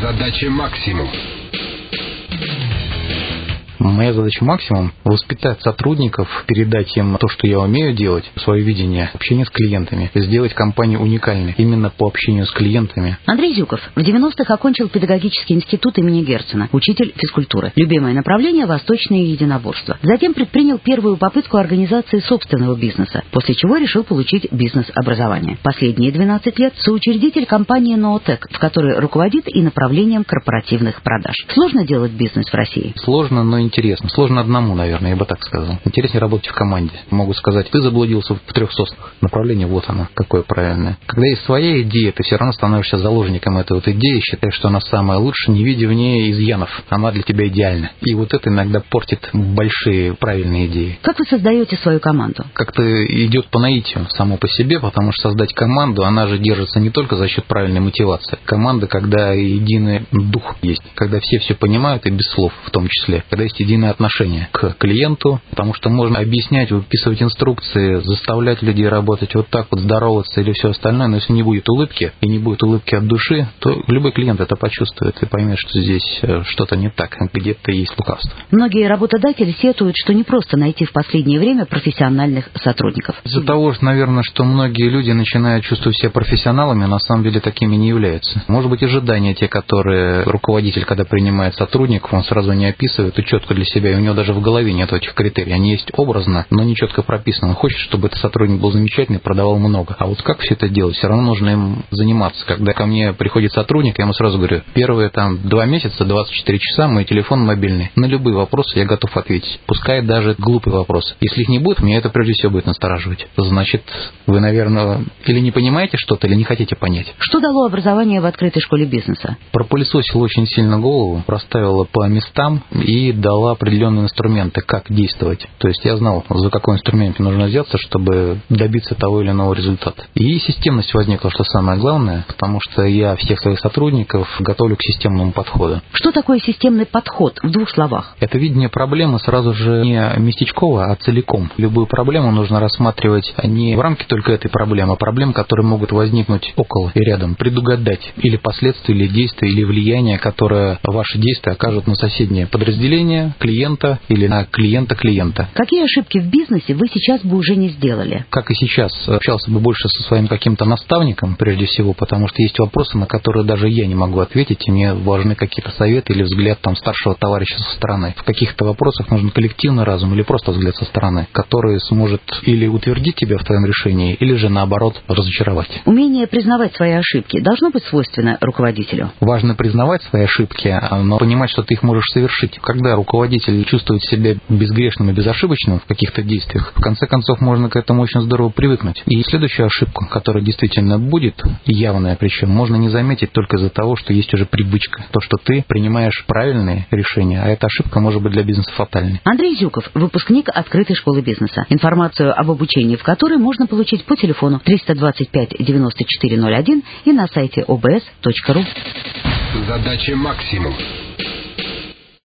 Задача максимум. Моя задача максимум – воспитать сотрудников, передать им то, что я умею делать, свое видение, общение с клиентами, сделать компанию уникальной именно по общению с клиентами. Андрей Зюков в 90-х окончил педагогический институт имени Герцена, учитель физкультуры. Любимое направление – восточное единоборство. Затем предпринял первую попытку организации собственного бизнеса, после чего решил получить бизнес-образование. Последние 12 лет – соучредитель компании «Ноотек», в которой руководит и направлением корпоративных продаж. Сложно делать бизнес в России? Сложно, но интересно. Сложно одному, наверное, я бы так сказал. Интереснее работать в команде. Могу сказать, ты заблудился в трех соснах. Направление вот оно, какое правильное. Когда есть своя идея, ты все равно становишься заложником этой вот идеи, считаешь, что она самая лучшая, не видя в ней изъянов. Она для тебя идеальна. И вот это иногда портит большие правильные идеи. Как вы создаете свою команду? Как-то идет по наитию само по себе, потому что создать команду, она же держится не только за счет правильной мотивации. Команда, когда единый дух есть, когда все все понимают и без слов в том числе, когда есть единое отношение к клиенту, потому что можно объяснять, выписывать инструкции, заставлять людей работать вот так вот, здороваться или все остальное, но если не будет улыбки и не будет улыбки от души, то любой клиент это почувствует и поймет, что здесь э, что-то не так, где-то есть лукавство. Многие работодатели сетуют, что не просто найти в последнее время профессиональных сотрудников. Из-за того, что, наверное, что многие люди начинают чувствовать себя профессионалами, на самом деле такими не являются. Может быть, ожидания те, которые руководитель, когда принимает сотрудников, он сразу не описывает и четко четко для себя, и у него даже в голове нет этих критерий. Они есть образно, но не четко прописаны. Он хочет, чтобы этот сотрудник был замечательный, продавал много. А вот как все это делать? Все равно нужно им заниматься. Когда ко мне приходит сотрудник, я ему сразу говорю, первые там два месяца, 24 часа, мой телефон мобильный. На любые вопросы я готов ответить. Пускай даже глупый вопрос. Если их не будет, меня это прежде всего будет настораживать. Значит, вы, наверное, или не понимаете что-то, или не хотите понять. Что дало образование в открытой школе бизнеса? Пропылесосил очень сильно голову, проставила по местам и дала определенные инструменты, как действовать. То есть я знал, за какой инструмент нужно взяться, чтобы добиться того или иного результата. И системность возникла, что самое главное, потому что я всех своих сотрудников готовлю к системному подходу. Что такое системный подход в двух словах? Это видение проблемы сразу же не местечково, а целиком. Любую проблему нужно рассматривать не в рамке только этой проблемы, а проблем, которые могут возникнуть около и рядом. Предугадать или последствия, или действия, или влияние, которое ваши действия окажут на соседнее подразделение, клиента или на клиента клиента. Какие ошибки в бизнесе вы сейчас бы уже не сделали? Как и сейчас, общался бы больше со своим каким-то наставником, прежде всего, потому что есть вопросы, на которые даже я не могу ответить, и мне важны какие-то советы или взгляд там старшего товарища со стороны. В каких-то вопросах нужен коллективный разум или просто взгляд со стороны, который сможет или утвердить тебя в твоем решении, или же наоборот разочаровать. Умение признавать свои ошибки должно быть свойственно руководителю. Важно признавать свои ошибки, но понимать, что ты их можешь совершить. Когда руководитель чувствует себя безгрешным и безошибочным в каких-то действиях, в конце концов можно к этому очень здорово привыкнуть. И следующую ошибку, которая действительно будет, явная причем, можно не заметить только из-за того, что есть уже привычка. То, что ты принимаешь правильные решения, а эта ошибка может быть для бизнеса фатальной. Андрей Зюков, выпускник открытой школы бизнеса. Информацию об обучении в которой можно получить по телефону 325 9401 и на сайте obs.ru. Задача максимум.